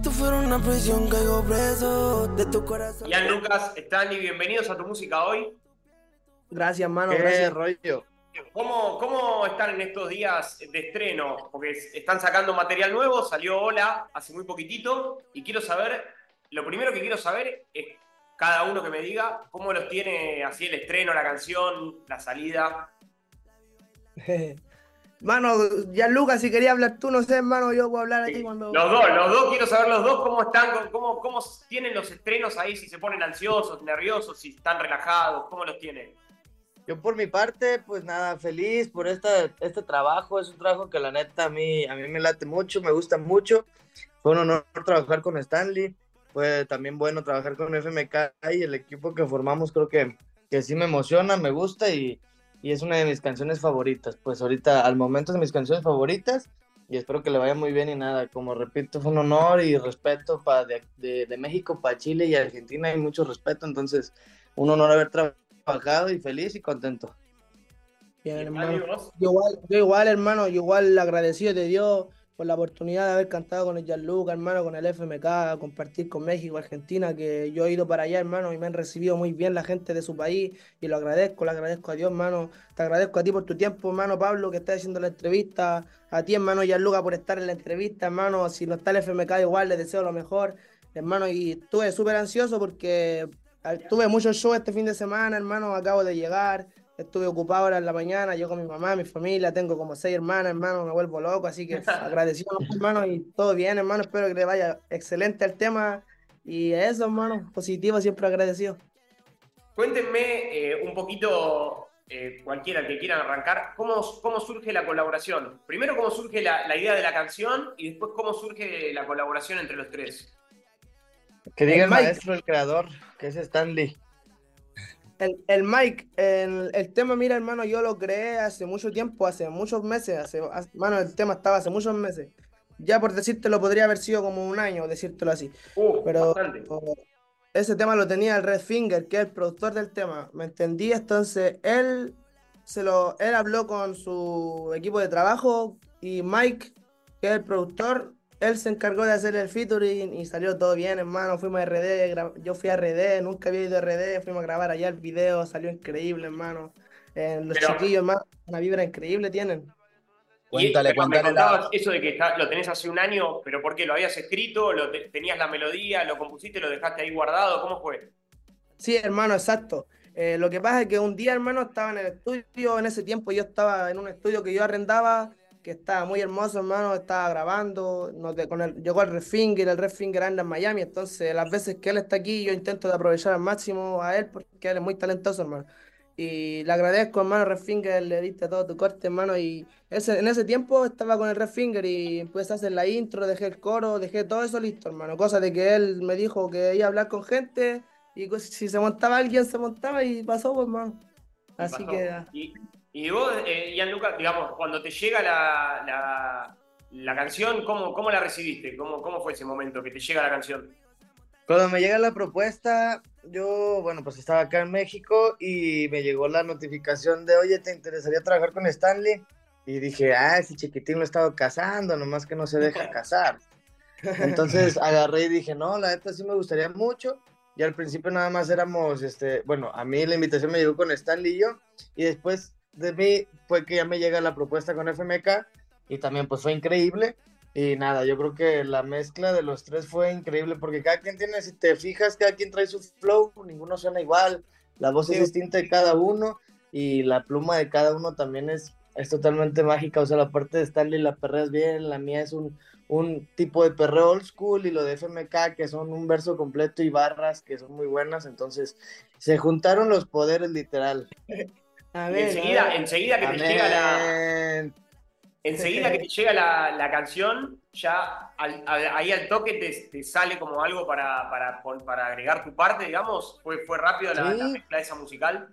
esto fuera una prisión, caigo preso de tu corazón. Ian Lucas, Stanley, bienvenidos a tu música hoy. Gracias, mano, ¿Qué gracias. rollo? ¿Cómo, ¿Cómo están en estos días de estreno? Porque están sacando material nuevo, salió Hola hace muy poquitito y quiero saber, lo primero que quiero saber es cada uno que me diga cómo los tiene así el estreno, la canción, la salida. Mano, ya Lucas, si quería hablar tú, no sé, hermano, yo puedo hablar aquí cuando. Los dos, los dos, quiero saber los dos cómo están, cómo, cómo tienen los estrenos ahí, si se ponen ansiosos, nerviosos, si están relajados, cómo los tienen. Yo por mi parte, pues nada, feliz por esta, este trabajo. Es un trabajo que la neta a mí, a mí me late mucho, me gusta mucho. Fue un honor trabajar con Stanley. Fue también bueno trabajar con FMK y el equipo que formamos creo que, que sí me emociona, me gusta y, y es una de mis canciones favoritas. Pues ahorita al momento es de mis canciones favoritas y espero que le vaya muy bien y nada, como repito, fue un honor y respeto para de, de, de, México para Chile y Argentina y mucho respeto, entonces un honor haber trabajado y feliz y contento. Bien, hermano. Yo igual, yo igual, hermano, yo igual agradecido de Dios por la oportunidad de haber cantado con el Gianluca, hermano, con el FMK, compartir con México, Argentina, que yo he ido para allá, hermano, y me han recibido muy bien la gente de su país, y lo agradezco, le agradezco a Dios, hermano, te agradezco a ti por tu tiempo, hermano Pablo, que estás haciendo la entrevista, a ti, hermano Gianluca, por estar en la entrevista, hermano, si no está el FMK igual, les deseo lo mejor, hermano, y estuve súper ansioso porque tuve muchos shows este fin de semana, hermano, acabo de llegar, estuve ocupado ahora en la mañana, yo con mi mamá, mi familia, tengo como seis hermanas, hermano, me vuelvo loco, así que agradecido, hermano, y todo bien, hermano, espero que le vaya excelente el tema, y eso, hermano, positivo, siempre agradecido. Cuéntenme eh, un poquito, eh, cualquiera que quieran arrancar, ¿cómo, cómo surge la colaboración. Primero, cómo surge la, la, idea de la canción, y después, cómo surge la colaboración entre los tres. Que diga el, el maestro, el creador, que es Stanley. El, el Mike, el, el, tema, mira, hermano, yo lo creé hace mucho tiempo, hace muchos meses, hace, hermano, el tema estaba hace muchos meses. Ya por decírtelo podría haber sido como un año, decírtelo así. Uh, Pero ese tema lo tenía el Red Finger, que es el productor del tema. ¿Me entendí? Entonces, él se lo, él habló con su equipo de trabajo y Mike, que es el productor, él se encargó de hacer el featuring y salió todo bien, hermano. Fuimos a RD, yo fui a RD, nunca había ido a RD, fuimos a grabar allá el video, salió increíble, hermano. Eh, los Pero- chiquillos, hermano, una vibra increíble tienen. Cuéntale, Y- pero me cuéntale la- contabas eso de que está- lo tenés hace un año, pero ¿por qué? ¿Lo habías escrito? ¿Lo te- ¿Tenías la melodía? ¿Lo compusiste? ¿Lo dejaste ahí guardado? ¿Cómo fue? Sí, hermano, exacto. Eh, lo que pasa es que un día, hermano, estaba en el estudio, en ese tiempo yo estaba en un estudio que yo arrendaba, que estaba muy hermoso, hermano, estaba grabando, no te- con el, llegó el Red Finger, el Red Finger anda en Miami, entonces las veces que él está aquí yo intento de aprovechar al máximo a él porque él es muy talentoso, hermano. Y le agradezco, hermano, Red Finger, le diste todo tu corte, hermano, y ese, en ese tiempo estaba con el Red Finger y empecé a hacer la intro, dejé el coro, dejé todo eso listo, hermano, cosa de que él me dijo que iba a hablar con gente y pues, si se montaba alguien, se montaba y pasó, pues, hermano. Así pasó. que... Y, y vos, eh, Gianluca, digamos, cuando te llega la, la, la canción, ¿cómo, ¿cómo la recibiste? ¿Cómo, ¿Cómo fue ese momento que te llega la canción? Cuando me llega la propuesta, yo, bueno, pues estaba acá en México y me llegó la notificación de, oye, ¿te interesaría trabajar con Stanley? Y dije, ah, ese chiquitín lo he estado casando, nomás que no se deja casar. Entonces agarré y dije, no, la neta sí me gustaría mucho. Y al principio nada más éramos, este, bueno, a mí la invitación me llegó con Stanley y yo. Y después de mí fue que ya me llega la propuesta con FMK y también pues fue increíble. Y nada, yo creo que la mezcla de los tres fue increíble porque cada quien tiene, si te fijas, cada quien trae su flow, ninguno suena igual, la voz es distinta de cada uno y la pluma de cada uno también es, es totalmente mágica. O sea, la parte de Stanley la perreas bien, la mía es un, un tipo de perreo old school y lo de FMK que son un verso completo y barras que son muy buenas. Entonces, se juntaron los poderes literal. A a enseguida, ver. enseguida que te llega la, enseguida que te llega la, la canción, ya al- al- ahí al toque te, te sale como algo para, para, para agregar tu parte, digamos. Fue, fue rápido la, Sí. la mezcla esa musical.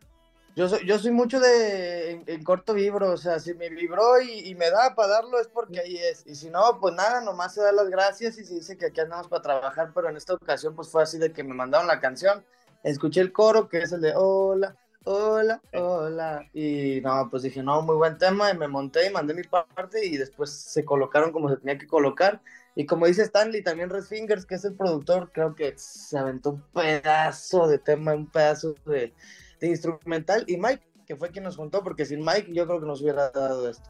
Yo soy, yo soy mucho de en, en corto vibro, o sea, si me vibró y, y me da para darlo es porque ahí es. Y si no, pues nada, nomás se da las gracias y se dice que aquí andamos para trabajar, pero en esta ocasión pues fue así de que me mandaron la canción, escuché el coro que es el de hola, hola, hola. Y no, pues dije, no, muy buen tema y me monté y mandé mi parte y después se colocaron como se tenía que colocar Y como dice Stanley, también Red Fingers, que es el productor, creo que se aventó un pedazo de tema, un pedazo de, de instrumental. Y Mike, que fue quien nos juntó, porque sin Mike yo creo que nos hubiera dado esto.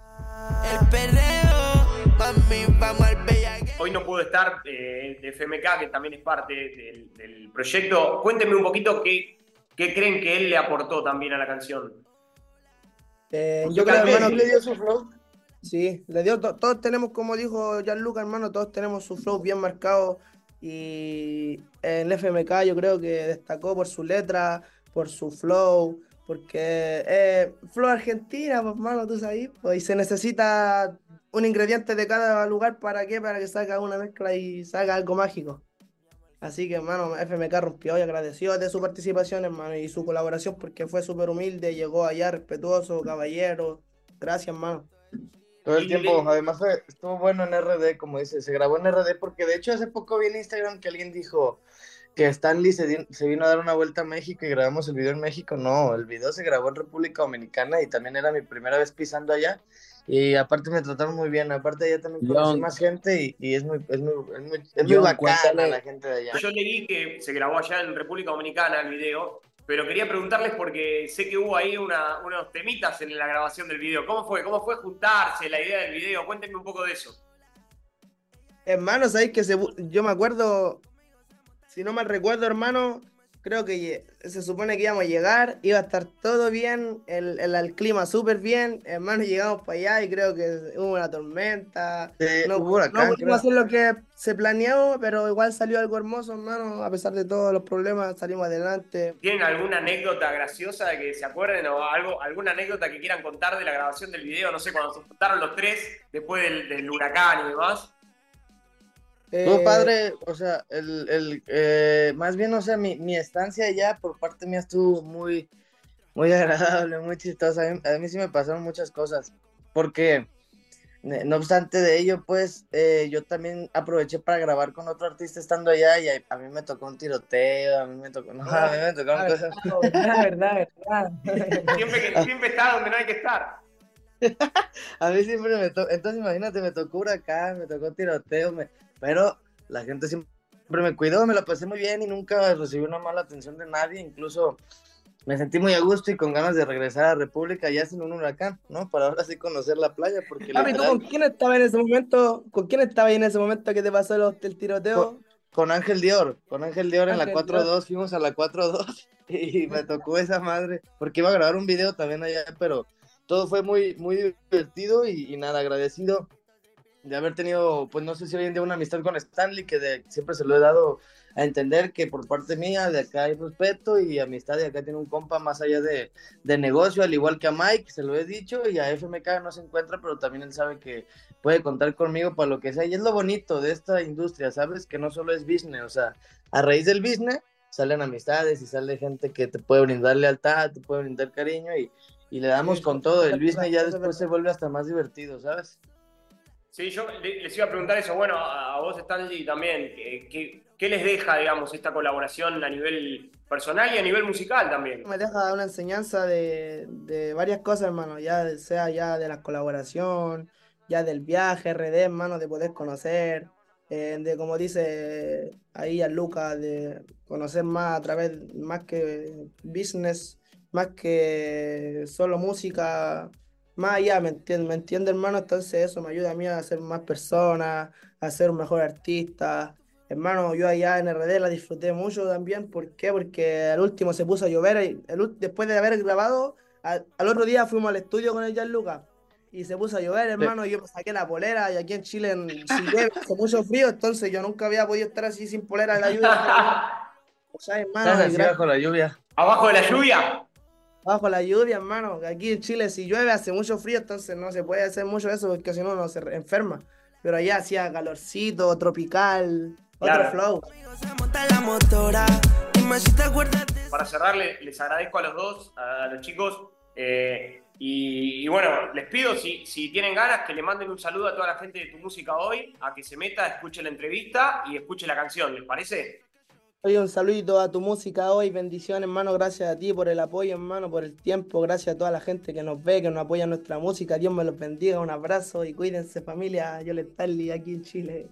El perreo, mami, vamos al Hoy no pudo estar eh, de FMK, que también es parte del, proyecto. Cuéntenme un poquito qué, qué, creen que él le aportó también a la canción. Eh, yo creo que hermano, le dio su flow. Sí, le dio, todos tenemos, como dijo Gianluca, hermano, todos tenemos su flow bien marcado. Y en el FMK yo creo que destacó por su letra, por su flow, porque eh, Flow Argentina, pues, mano, tú sabes, pues, y se necesita un ingrediente de cada lugar para qué, para que salga una mezcla y salga algo mágico. Así que, hermano, FMK rompió y agradeció de su participación, hermano, y su colaboración porque fue súper humilde, llegó allá respetuoso, caballero. Gracias, hermano. Todo el tiempo, además estuvo bueno en RD, como dice, se grabó en RD porque de hecho hace poco vi en Instagram que alguien dijo, que Stanley se, se, vino a dar una vuelta a México y grabamos el video en México. No, el video se grabó en República Dominicana y también era mi primera vez pisando allá. Y aparte me trataron muy bien, aparte allá también conocí más gente y, es muy, es muy, es muy, bacana la gente de allá. Yo leí que se grabó allá en República Dominicana el video, pero quería preguntarles porque sé que hubo ahí una, unos temitas en la grabación del video. ¿Cómo fue? ¿Cómo fue juntarse, la idea del video? Cuéntenme un poco de eso. Hermano, sabéis que yo me acuerdo si no mal recuerdo, hermano, creo que se supone que íbamos a llegar, iba a estar todo bien, el, el, clima súper bien, hermano, llegamos para allá y creo que hubo una tormenta. no, pudimos hacer lo que se planeó, pero igual salió algo hermoso, hermano, a pesar de todos los problemas, salimos adelante. ¿Tienen alguna anécdota graciosa de que se acuerden o algo, alguna anécdota que quieran contar de la grabación del video? No sé, cuando se juntaron los tres después del, del huracán y demás. Eh, padre, o sea, el, el eh, más bien, o sea, mi, mi, estancia allá por parte mía estuvo muy, muy agradable, muy chistosa. A mí, sí me pasaron muchas cosas, porque no obstante de ello, pues eh, yo también aproveché para grabar con otro artista estando allá y a, mí me tocó un tiroteo, a mí me tocó, no, a mí me tocaron ah, cosas. Verdad, verdad, verdad. Siempre, siempre está donde no hay que estar. a mí siempre me tocó, entonces imagínate, me tocó huracán, me tocó tiroteo, me, pero la gente siempre me cuidó, me la pasé muy bien y nunca recibí una mala atención de nadie, incluso me sentí muy a gusto y con ganas de regresar a República ya sin un huracán, ¿no? Para ahora sí conocer la playa. Porque ¿tú con quién estaba en ese momento? ¿Con quién estaba ahí en ese momento que te pasó el, tiroteo? Con, Ángel Dior, con Ángel Dior en la 4-2, fuimos a la 4-2 y me tocó esa madre, porque iba a grabar un video también allá, pero todo fue muy, muy divertido y nada, agradecido de haber tenido, pues no sé si hoy en día una amistad con Stanley, que de, siempre se lo he dado a entender que por parte mía de acá hay respeto y amistad y acá tiene un compa más allá de, de, negocio, al igual que a Mike, se lo he dicho, y a FMK no se encuentra, pero también él sabe que puede contar conmigo para lo que sea. Y es lo bonito de esta industria, ¿sabes? Que no solo es business, o sea, a raíz del business salen amistades y sale gente que te puede brindar lealtad, te puede brindar cariño y, y le damos con todo. El business ya después se vuelve hasta más divertido, ¿sabes? Sí, yo les iba a preguntar eso, bueno, a vos Stanley también, ¿qué, ¿qué, les deja, digamos, esta colaboración a nivel personal y a nivel musical también? Me deja una enseñanza de, de varias cosas, hermano, ya sea ya de la colaboración, ya del viaje, RD, hermano, de poder conocer, eh, de como dice ahí a Luca, de conocer más a través, más que business, más que solo música, más allá, ¿me entiende, ¿me entiende, hermano? Entonces eso me ayuda a mí a ser más persona, a ser un mejor artista. Hermano, yo allá en RD la disfruté mucho también. ¿Por qué? Porque al último se puso a llover. Y después de haber grabado, al, otro día fuimos al estudio con el Gianluca. Y se puso a llover, hermano. Y yo me saqué la polera. Y aquí en Chile, en, llueve, hace mucho frío. Entonces yo nunca había podido estar así sin polera en la lluvia. o sea, hermano. Abajo de la lluvia. Abajo de la lluvia bajo la lluvia, hermano. Aquí en Chile, si llueve, hace mucho frío, entonces no se puede hacer mucho eso porque si no, no se enferma. Pero allá hacía calorcito, tropical, otro flow. Para cerrarle, les agradezco a los dos, a los chicos. Eh, y, bueno, les pido si, si tienen ganas que le manden un saludo a toda la gente de tu música hoy, a que se meta, escuche la entrevista y escuche la canción, ¿les parece? Oye, un saludito a tu música hoy, bendiciones, hermano, gracias a ti por el apoyo, hermano, por el tiempo, gracias a toda la gente que nos ve, que nos apoya nuestra música, Dios me los bendiga, un abrazo y cuídense familia, yo les Stanley aquí en Chile.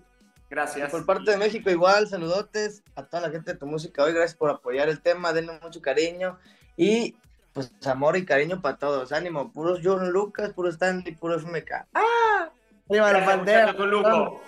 Gracias. Por parte de México igual, saludotes a toda la gente de tu música hoy, gracias por apoyar el tema, denle mucho cariño y pues amor y cariño para todos, ánimo, puros John Lucas, puros Stanley, puros MK. ¡Ah! Arriba la bandera. Yo